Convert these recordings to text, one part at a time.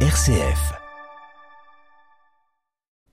RCF.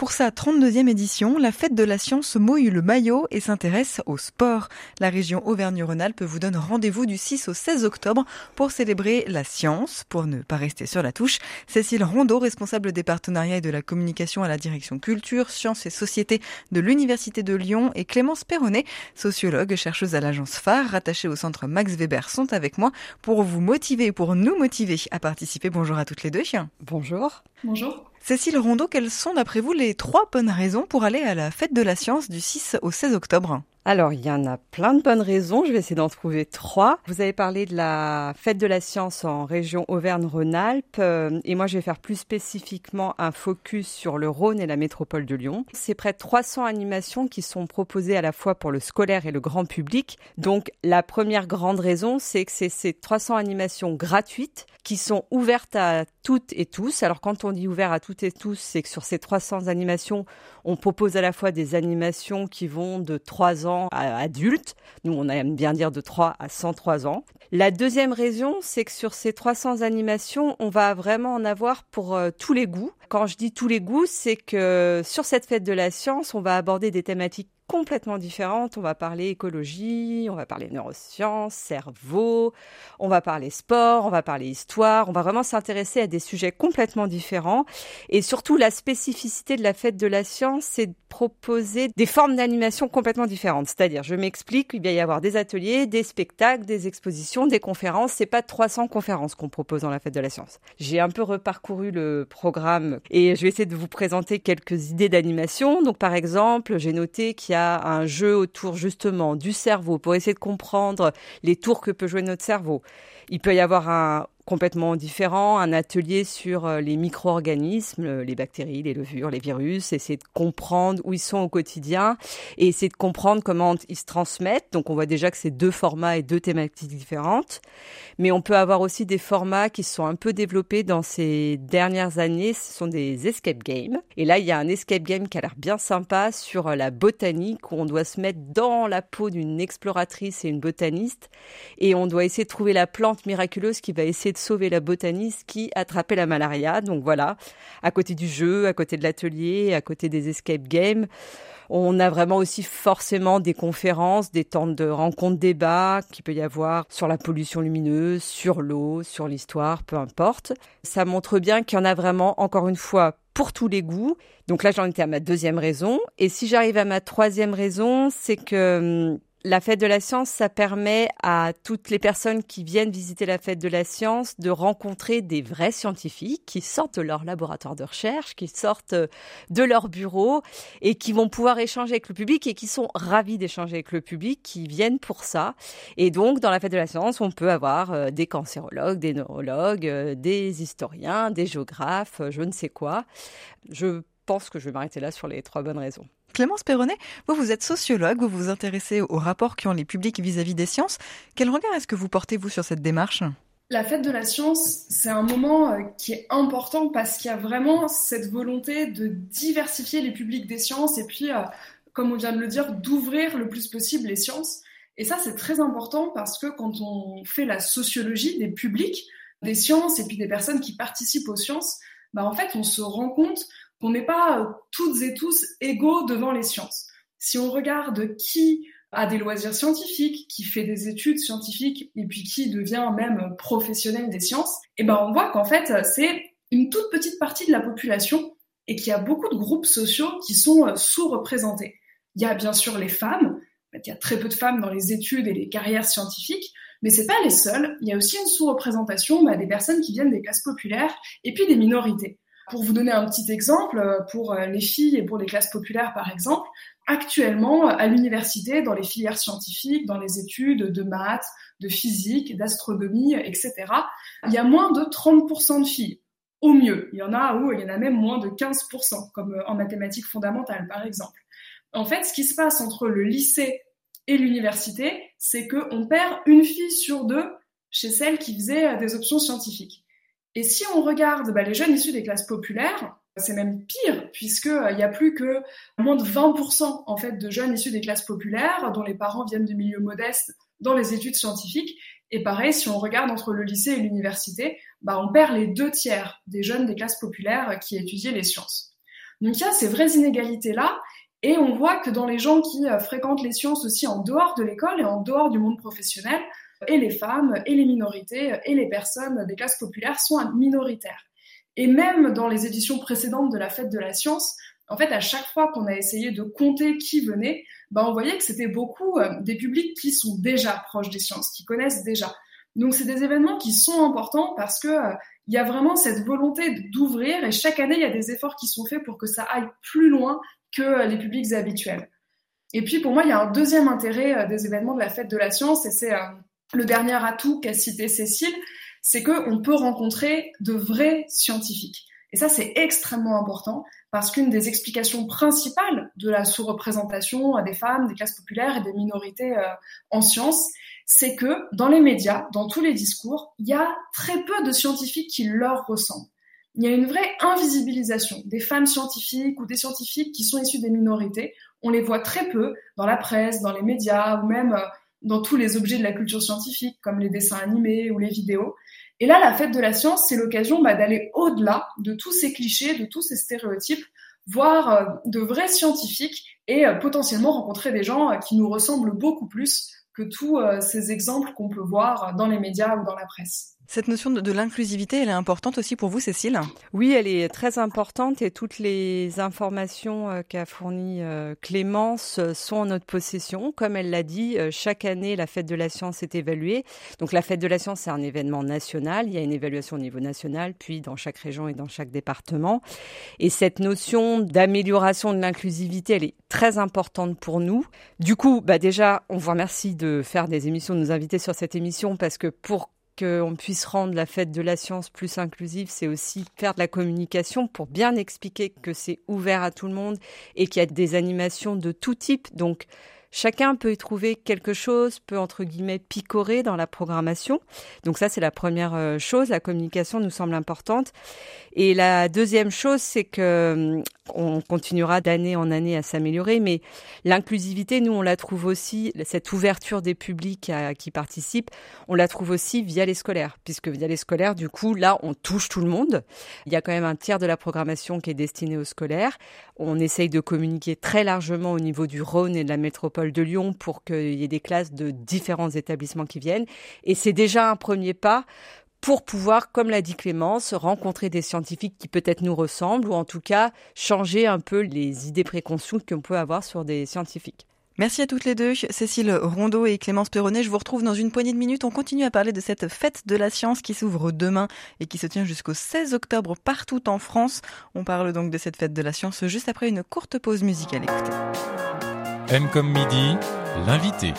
Pour sa 32e édition, la fête de la science mouille le maillot et s'intéresse au sport. La région Auvergne-Rhône-Alpes vous donne rendez-vous du 6 au 16 octobre pour célébrer la science. Pour ne pas rester sur la touche, Cécile Rondeau, responsable des partenariats et de la communication à la direction culture, sciences et société de l'Université de Lyon et Clémence Perronnet, sociologue, chercheuse à l'agence phare, rattachée au centre Max Weber, sont avec moi pour vous motiver et pour nous motiver à participer. Bonjour à toutes les deux. Bonjour. Bonjour. Cécile Rondeau, quelles sont d'après vous les trois bonnes raisons pour aller à la fête de la science du 6 au 16 octobre? Alors, il y en a plein de bonnes raisons. Je vais essayer d'en trouver trois. Vous avez parlé de la fête de la science en région Auvergne-Rhône-Alpes. Euh, et moi, je vais faire plus spécifiquement un focus sur le Rhône et la métropole de Lyon. C'est près de 300 animations qui sont proposées à la fois pour le scolaire et le grand public. Donc, la première grande raison, c'est que c'est ces 300 animations gratuites qui sont ouvertes à toutes et tous. Alors, quand on dit ouvert à toutes et tous, c'est que sur ces 300 animations, on propose à la fois des animations qui vont de 3 ans à adultes. Nous, on aime bien dire de 3 à 103 ans. La deuxième raison, c'est que sur ces 300 animations, on va vraiment en avoir pour euh, tous les goûts. Quand je dis tous les goûts, c'est que sur cette fête de la science, on va aborder des thématiques complètement différentes. On va parler écologie, on va parler neurosciences, cerveau, on va parler sport, on va parler histoire. On va vraiment s'intéresser à des sujets complètement différents. Et surtout, la spécificité de la fête de la science, c'est de proposer des formes d'animation complètement différentes. C'est-à-dire, je m'explique, il va y avoir des ateliers, des spectacles, des expositions, des conférences. C'est pas 300 conférences qu'on propose dans la fête de la science. J'ai un peu reparcouru le programme et je vais essayer de vous présenter quelques idées d'animation. Donc, par exemple, j'ai noté qu'il y a un jeu autour justement du cerveau pour essayer de comprendre les tours que peut jouer notre cerveau. Il peut y avoir un complètement différent, un atelier sur euh, les micro-organismes, euh, les bactéries, les levures, les virus, essayer de comprendre où ils sont au quotidien et essayer de comprendre comment ils se transmettent. Donc on voit déjà que c'est deux formats et deux thématiques différentes. Mais on peut avoir aussi des formats qui sont un peu développés dans ces dernières années. Ce sont des escape games. Et là, il y a un escape game qui a l'air bien sympa sur euh, la botanique où on doit se mettre dans la peau d'une exploratrice et une botaniste et on doit essayer de trouver la plante miraculeuse qui va essayer de sauver la botaniste qui attrapait la malaria. Donc voilà, à côté du jeu, à côté de l'atelier, à côté des escape games. On a vraiment aussi forcément des conférences, des temps de rencontres, débats qui peut y avoir sur la pollution lumineuse, sur l'eau, sur l'histoire, peu importe. Ça montre bien qu'il y en a vraiment, encore une fois, pour tous les goûts. Donc là, j'en étais à ma deuxième raison. Et si j'arrive à ma troisième raison, c'est que hum, la fête de la science, ça permet à toutes les personnes qui viennent visiter la fête de la science de rencontrer des vrais scientifiques qui sortent de leur laboratoire de recherche, qui sortent de leur bureau et qui vont pouvoir échanger avec le public et qui sont ravis d'échanger avec le public, qui viennent pour ça. Et donc, dans la fête de la science, on peut avoir euh, des cancérologues, des neurologues, euh, des historiens, des géographes, euh, je ne sais quoi. Je pense que je vais m'arrêter là sur les trois bonnes raisons. Clémence Perronnet, vous, vous êtes sociologue, vous vous intéressez aux rapports qu'ont les publics vis-à-vis des sciences. Quel regard est-ce que vous portez, vous, sur cette démarche? La fête de la science, c'est un moment euh, qui est important parce qu'il y a vraiment cette volonté de diversifier les publics des sciences et puis, euh, comme on vient de le dire, d'ouvrir le plus possible les sciences. Et ça, c'est très important parce que quand on fait la sociologie des publics, des sciences et puis des personnes qui participent aux sciences, bah en fait, on se rend compte qu'on n'est pas euh, toutes et tous égaux devant les sciences. Si on regarde qui a des loisirs scientifiques, qui fait des études scientifiques et puis qui devient même professionnel des sciences, eh ben on voit qu'en fait c'est une toute petite partie de la population et qu'il y a beaucoup de groupes sociaux qui sont euh, sous-représentés. Il y a bien sûr les femmes, il y a très peu de femmes dans les études et les carrières scientifiques, mais c'est pas les seules. Il y a aussi une sous-représentation bah, des personnes qui viennent des classes populaires et puis des minorités. Pour vous donner un petit exemple, euh, pour euh, les filles et pour les classes populaires par exemple, actuellement à l'université, dans les filières scientifiques, dans les études de maths, de physique, d'astronomie, etc., il y a moins de 30% de filles. Au mieux, il y en a où il y en a même moins de 15%, comme euh, en mathématiques fondamentales par exemple. En fait, ce qui se passe entre le lycée et l'université, c'est qu'on perd une fille sur deux chez celles qui faisaient des options scientifiques. Et si on regarde bah, les jeunes issus des classes populaires, c'est même pire, puisqu'il euh, n'y a plus que moins de 20% en fait, de jeunes issus des classes populaires, dont les parents viennent de milieux modestes, dans les études scientifiques. Et pareil, si on regarde entre le lycée et l'université, bah, on perd les deux tiers des jeunes des classes populaires qui étudiaient les sciences. Donc il y a ces vraies inégalités-là, et on voit que dans les gens qui euh, fréquentent les sciences aussi en dehors de l'école et en dehors du monde professionnel, et les femmes, et les minorités, et les personnes des classes populaires sont minoritaires. Et même dans les éditions précédentes de la Fête de la Science, en fait, à chaque fois qu'on a essayé de compter qui venait, bah, on voyait que c'était beaucoup euh, des publics qui sont déjà proches des sciences, qui connaissent déjà. Donc, c'est des événements qui sont importants parce que euh, il y a vraiment cette volonté d'ouvrir et chaque année, il y a des efforts qui sont faits pour que ça aille plus loin que euh, les publics habituels. Et puis, pour moi, il y a un deuxième intérêt des événements de la fête de la science et c'est le dernier atout qu'a cité Cécile, c'est qu'on peut rencontrer de vrais scientifiques. Et ça, c'est extrêmement important parce qu'une des explications principales de la sous-représentation des femmes, des classes populaires et des minorités euh, en sciences, c'est que dans les médias, dans tous les discours, il y a très peu de scientifiques qui leur ressemblent. Il y a une vraie invisibilisation des femmes scientifiques ou des scientifiques qui sont issus des minorités. On les voit très peu dans la presse, dans les médias ou même euh, dans tous les objets de la culture scientifique, comme les dessins animés ou les vidéos. Et là, la fête de la science, c'est l'occasion bah, d'aller au-delà de tous ces clichés, de tous ces stéréotypes, voir euh, de vrais scientifiques et euh, potentiellement rencontrer des gens euh, qui nous ressemblent beaucoup plus que tous ces exemples qu'on peut voir dans les médias ou dans la presse. Cette notion de, l'inclusivité, elle est importante aussi pour vous, Cécile? Oui, elle est très importante et toutes les informations euh, qu'a fournies euh, Clémence euh, sont en notre possession. Comme elle l'a dit, chaque année, la fête de la science est évaluée. Donc la fête de la science, c'est un événement national. Il y a une évaluation au niveau national, puis dans chaque région et dans chaque département. Et cette notion d'amélioration de l'inclusivité, elle est très importante pour nous. Du coup, bah déjà, on vous remercie de faire des émissions, de nous inviter sur cette émission parce que pour qu'on puisse rendre la fête de la science plus inclusive, c'est aussi faire de la communication pour bien expliquer que c'est ouvert à tout le monde et qu'il y a des animations de tout type. Donc, Chacun peut y trouver quelque chose, peut entre guillemets picorer dans la programmation. Donc ça, c'est la première euh, chose. La communication nous semble importante. Et la deuxième chose, c'est que hum, on continuera d'année en année à s'améliorer, mais l'inclusivité, nous, on la trouve aussi, cette ouverture des publics qui participent, on la trouve aussi via les scolaires, puisque via les scolaires, du coup, là, on touche tout le monde. Il y a quand même un tiers de la programmation qui est destinée aux scolaires. On essaye de communiquer très largement au niveau du Rhône et de la métropole de Lyon pour qu'il y ait des classes de différents établissements qui viennent. Et c'est déjà un premier pas pour pouvoir, comme l'a dit Clémence, rencontrer des scientifiques qui peut-être nous ressemblent ou en tout cas changer un peu les idées préconçues qu'on peut avoir sur des scientifiques. Merci à toutes les deux, Cécile Rondeau et Clémence Perronnet. Je vous retrouve dans une poignée de minutes. On continue à parler de cette fête de la science qui s'ouvre demain et qui se tient jusqu'au 16 octobre partout en France. On parle donc de cette fête de la science juste après une courte pause musicale. Écoutez. M midi, l'invité.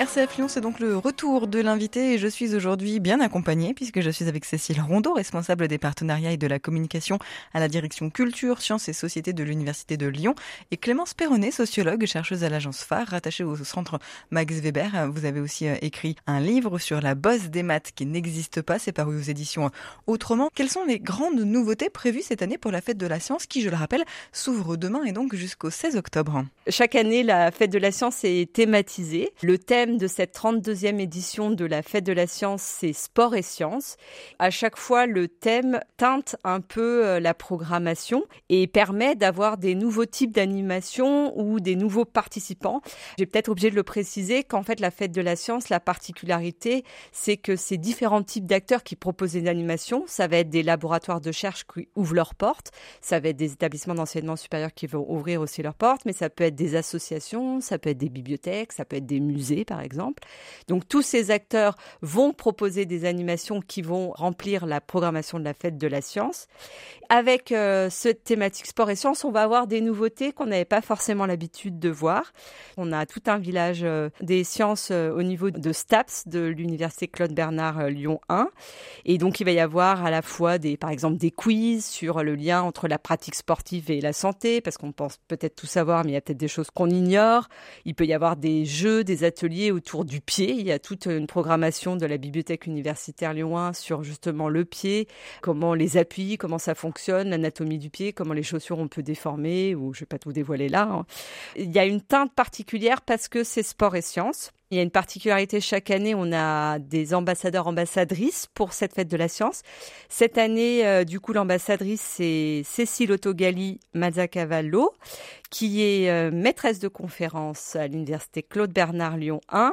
RCF Lyon, c'est donc le retour de l'invité et je suis aujourd'hui bien accompagnée puisque je suis avec Cécile Rondeau, responsable des partenariats et de la communication à la direction culture, sciences et sociétés de l'Université de Lyon et Clémence Perronnet, sociologue, chercheuse à l'agence phare, rattachée au centre Max Weber. Vous avez aussi euh, écrit un livre sur la bosse des maths qui n'existe pas, c'est paru aux éditions Autrement. Quelles sont les grandes nouveautés prévues cette année pour la fête de la science qui, je le rappelle, s'ouvre demain et donc jusqu'au 16 octobre? Chaque année, la fête de la science est thématisée. Le thème de cette 32e édition de la Fête de la Science, c'est sport et sciences. À chaque fois, le thème teinte un peu euh, la programmation et permet d'avoir des nouveaux types d'animation ou des nouveaux participants. J'ai peut-être obligé de le préciser qu'en fait, la Fête de la Science, la particularité, c'est que c'est différents types d'acteurs qui proposent des animations. Ça va être des laboratoires de recherche qui ouvrent leurs portes. Ça va être des établissements d'enseignement supérieur qui vont ouvrir aussi leurs portes, mais ça peut être des associations, ça peut être des bibliothèques, ça peut être des musées, par exemple. Donc tous ces acteurs vont proposer des animations qui vont remplir la programmation de la fête de la science. Avec euh, cette thématique sport et sciences, on va avoir des nouveautés qu'on n'avait pas forcément l'habitude de voir. On a tout un village euh, des sciences euh, au niveau de STAPS de l'université Claude Bernard Lyon 1. Et donc il va y avoir à la fois des, par exemple, des quiz sur le lien entre la pratique sportive et la santé, parce qu'on pense peut-être tout savoir, mais il y a peut-être des choses qu'on ignore. Il peut y avoir des jeux, des ateliers autour du pied. Il y a toute une programmation de la bibliothèque universitaire Lyon 1 sur justement le pied, comment les appuis, comment ça fonctionne, l'anatomie du pied, comment les chaussures on peut déformer, ou je vais pas tout dévoiler là. Hein. Il y a une teinte particulière parce que c'est sport et sciences. Il y a une particularité chaque année, on a des ambassadeurs, ambassadrices pour cette fête de la science. Cette année, euh, du coup, l'ambassadrice, c'est Cécile Autogali Mazzacavallo, qui est euh, maîtresse de conférence à l'université Claude Bernard Lyon 1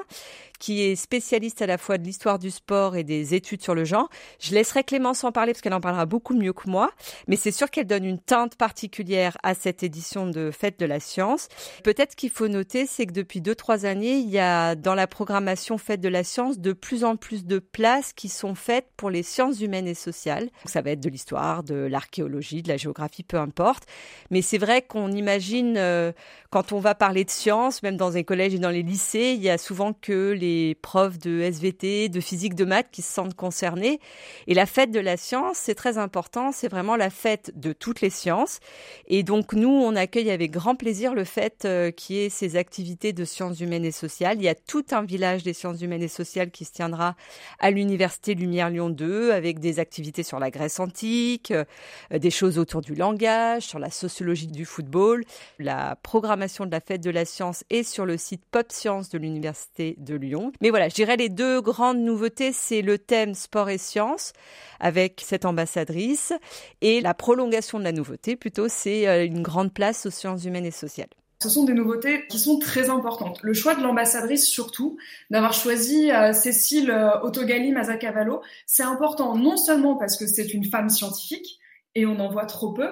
qui est spécialiste à la fois de l'histoire du sport et des études sur le genre. Je laisserai Clémence en parler parce qu'elle en parlera beaucoup mieux que moi, mais c'est sûr qu'elle donne une teinte particulière à cette édition de Fête de la Science. Peut-être qu'il faut noter, c'est que depuis deux, trois années, il y a dans la programmation Fête de la Science de plus en plus de places qui sont faites pour les sciences humaines et sociales. Ça va être de l'histoire, de l'archéologie, de la géographie, peu importe. Mais c'est vrai qu'on imagine, euh, quand on va parler de sciences, même dans les collèges et dans les lycées, il y a souvent que les profs de SVT, de physique, de maths qui se sentent concernés. Et la fête de la science, c'est très important, c'est vraiment la fête de toutes les sciences. Et donc nous, on accueille avec grand plaisir le fait euh, qu'il y ait ces activités de sciences humaines et sociales. Il y a tout un village des sciences humaines et sociales qui se tiendra à l'Université Lumière Lyon 2 avec des activités sur la Grèce antique, euh, des choses autour du langage, sur la sociologie du football. La programmation de la fête de la science est sur le site Pop Science de l'Université de Lyon. Mais voilà, je dirais les deux grandes nouveautés, c'est le thème sport et sciences avec cette ambassadrice et la prolongation de la nouveauté, plutôt, c'est euh, une grande place aux sciences humaines et sociales. Ce sont des nouveautés qui sont très importantes. Le choix de l'ambassadrice, surtout, d'avoir choisi euh, Cécile euh, Autogali Mazzacavallo, c'est important non seulement parce que c'est une femme scientifique, et on en voit trop peu,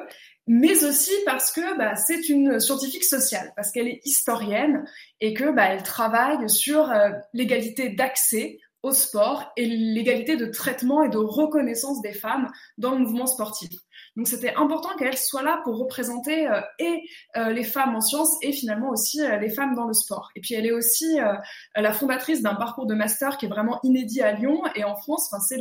mais aussi parce que bah, c'est une scientifique sociale, parce qu'elle est historienne et que bah, elle travaille sur euh, l'égalité d'accès au sport et l'égalité de traitement et de reconnaissance des femmes dans le mouvement sportif. Donc c'était important qu'elle soit là pour représenter euh, et euh, les femmes en sciences et finalement aussi les femmes dans le sport. Et puis elle est aussi la fondatrice d'un parcours de master qui est vraiment inédit à Lyon et en France. Enfin c'est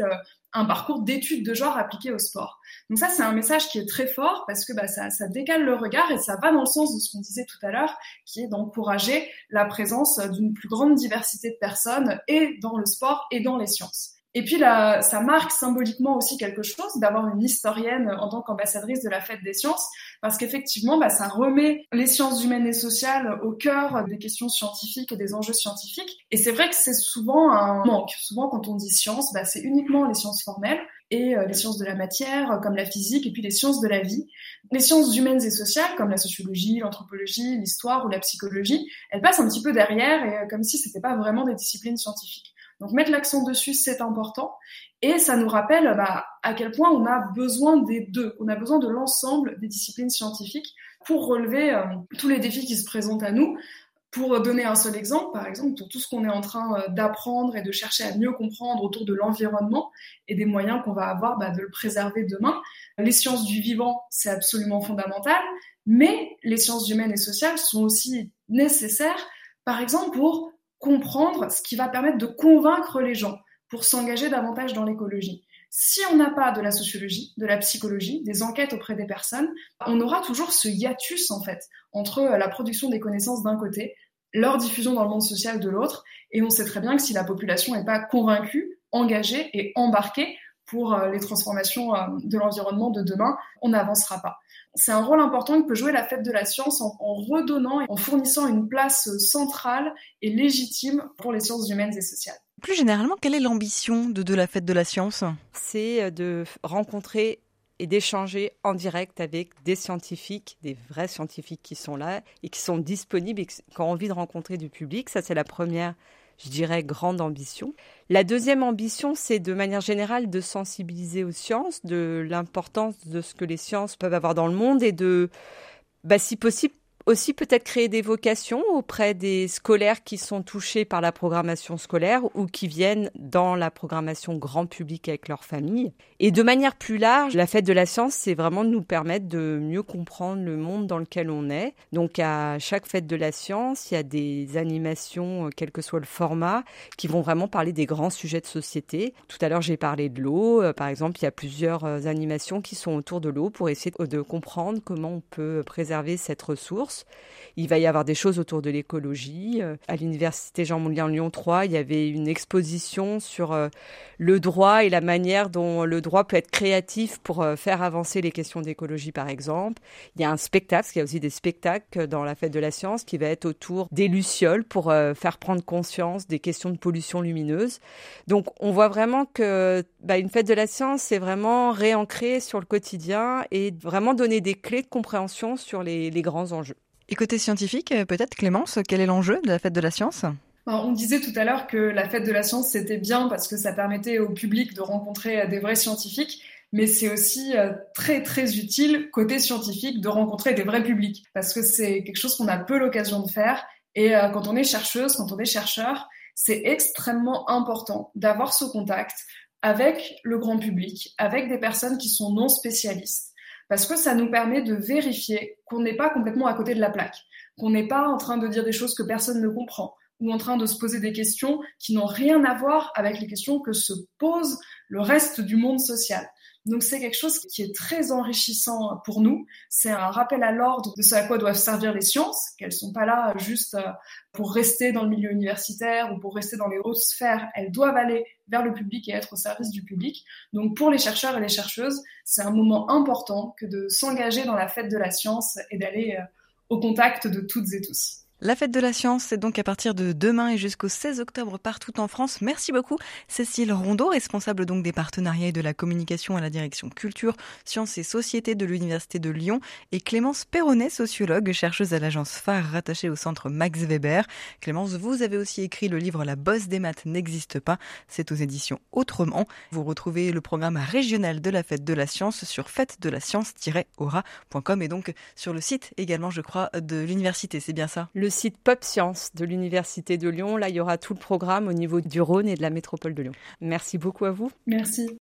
un parcours d'études de genre appliqué au sport. Donc ça, c'est un message qui est très fort parce que bah, ça, ça, décale le regard et ça va dans le sens de ce qu'on disait tout à l'heure, qui est d'encourager la présence d'une plus grande diversité de personnes et dans le sport et dans les sciences. Et puis là, ça marque symboliquement aussi quelque chose d'avoir une historienne en tant qu'ambassadrice de la fête des sciences, parce qu'effectivement, bah, ça remet les sciences humaines et sociales au cœur des questions scientifiques et des enjeux scientifiques. Et c'est vrai que c'est souvent un manque. Souvent, quand on dit sciences, bah, c'est uniquement les sciences formelles et euh, les sciences de la matière, comme la physique, et puis les sciences de la vie. Les sciences humaines et sociales, comme la sociologie, l'anthropologie, l'histoire ou la psychologie, elles passent un petit peu derrière, et euh, comme si c'était pas vraiment des disciplines scientifiques. Donc mettre l'accent dessus, c'est important. Et ça nous rappelle bah, à quel point on a besoin des deux, on a besoin de l'ensemble des disciplines scientifiques pour relever euh, tous les défis qui se présentent à nous. Pour donner un seul exemple, par exemple, pour tout ce qu'on est en train euh, d'apprendre et de chercher à mieux comprendre autour de l'environnement et des moyens qu'on va avoir bah, de le préserver demain, les sciences du vivant, c'est absolument fondamental, mais les sciences humaines et sociales sont aussi nécessaires, par exemple, pour comprendre ce qui va permettre de convaincre les gens pour s'engager davantage dans l'écologie. Si on n'a pas de la sociologie, de la psychologie, des enquêtes auprès des personnes, on aura toujours ce hiatus en fait entre euh, la production des connaissances d'un côté, leur diffusion dans le monde social de l'autre, et on sait très bien que si la population n'est pas convaincue, engagée et embarquée pour euh, les transformations euh, de l'environnement de demain, on n'avancera pas c'est un rôle important que peut jouer la fête de la science en, redonnant et en fournissant une place centrale et légitime pour les sciences humaines et sociales. Plus généralement, quelle est l'ambition de, de la fête de la science? C'est euh, de rencontrer et d'échanger en direct avec des scientifiques, des vrais scientifiques qui sont là et qui sont disponibles et qui ont envie de rencontrer du public. Ça, c'est la première je dirais, grande ambition. La deuxième ambition, c'est de manière générale de sensibiliser aux sciences, de l'importance de ce que les sciences peuvent avoir dans le monde et de, bah, si possible, aussi peut-être créer des vocations auprès des scolaires qui sont touchés par la programmation scolaire ou qui viennent dans la programmation grand public avec leur famille. Et de manière plus large, la fête de la science, c'est vraiment de nous permettre de mieux comprendre le monde dans lequel on est. Donc à chaque fête de la science, il y a des animations, euh, quel que soit le format, qui vont vraiment parler des grands sujets de société. Tout à l'heure, j'ai parlé de l'eau. Euh, par exemple, il y a plusieurs euh, animations qui sont autour de l'eau pour essayer de comprendre comment on peut préserver cette ressource Il va y avoir des choses autour de l'écologie. Euh, à l'université Jean Moulin Lyon 3, il y avait une exposition sur euh, le droit et la manière dont le droit peut être créatif pour euh, faire avancer les questions d'écologie, par exemple. Il y a un spectacle, parce y a aussi des spectacles dans la fête de la science qui va être autour des lucioles pour faire prendre conscience des questions de pollution lumineuse. Donc, on voit vraiment que bah, une fête de la science, c'est vraiment réancrer sur le quotidien et vraiment donner des clés de compréhension sur les grands enjeux. Et côté scientifique, euh, peut-être Clémence, quel est l'enjeu de la fête de la science? On disait tout à l'heure que la fête de la science, c'était bien parce que ça permettait au public de rencontrer euh, des vrais scientifiques, mais c'est aussi euh, très très utile côté scientifique de rencontrer des vrais publics parce que c'est quelque chose qu'on a peu l'occasion de faire. Et quand on est chercheuse, quand on est chercheur, c'est extrêmement important d'avoir ce contact avec le grand public, avec des personnes qui sont non spécialistes parce que ça nous permet de vérifier qu'on n'est pas complètement à côté de la plaque, qu'on n'est pas en train de dire des choses que personne ne comprend, ou en train de se poser des questions qui n'ont rien à voir avec les questions que se pose le reste du monde social. Donc c'est quelque chose qui est très enrichissant pour nous. C'est un rappel à l'ordre de ce à quoi doivent servir les sciences, qu'elles sont pas là juste euh, pour rester dans le milieu universitaire ou pour rester dans les hautes sphères. Elles doivent aller vers le public et être au service du public. Donc pour les chercheurs et les chercheuses, c'est un moment important que de s'engager dans la fête de la science et d'aller euh, au contact de toutes et tous. La fête de la science, c'est donc à partir de demain et jusqu'au 16 octobre partout en France. Merci beaucoup Cécile Rondeau, responsable donc des partenariats et de la communication à la direction culture, sciences et société de l'Université de Lyon et Clémence Perronnet, sociologue, chercheuse à l'agence phare rattachée au centre Max Weber. Clémence, vous avez aussi écrit le livre La bosse des maths n'existe pas. C'est aux éditions Autrement. Vous retrouvez le programme régional de la fête de la science sur fête de la science-aura.com et donc sur le site également, je crois, de l'université. C'est bien ça? Site Pop Science de l'Université de Lyon. Là, il y aura tout le programme au niveau du Rhône et de la métropole de Lyon. Merci beaucoup à vous. Merci.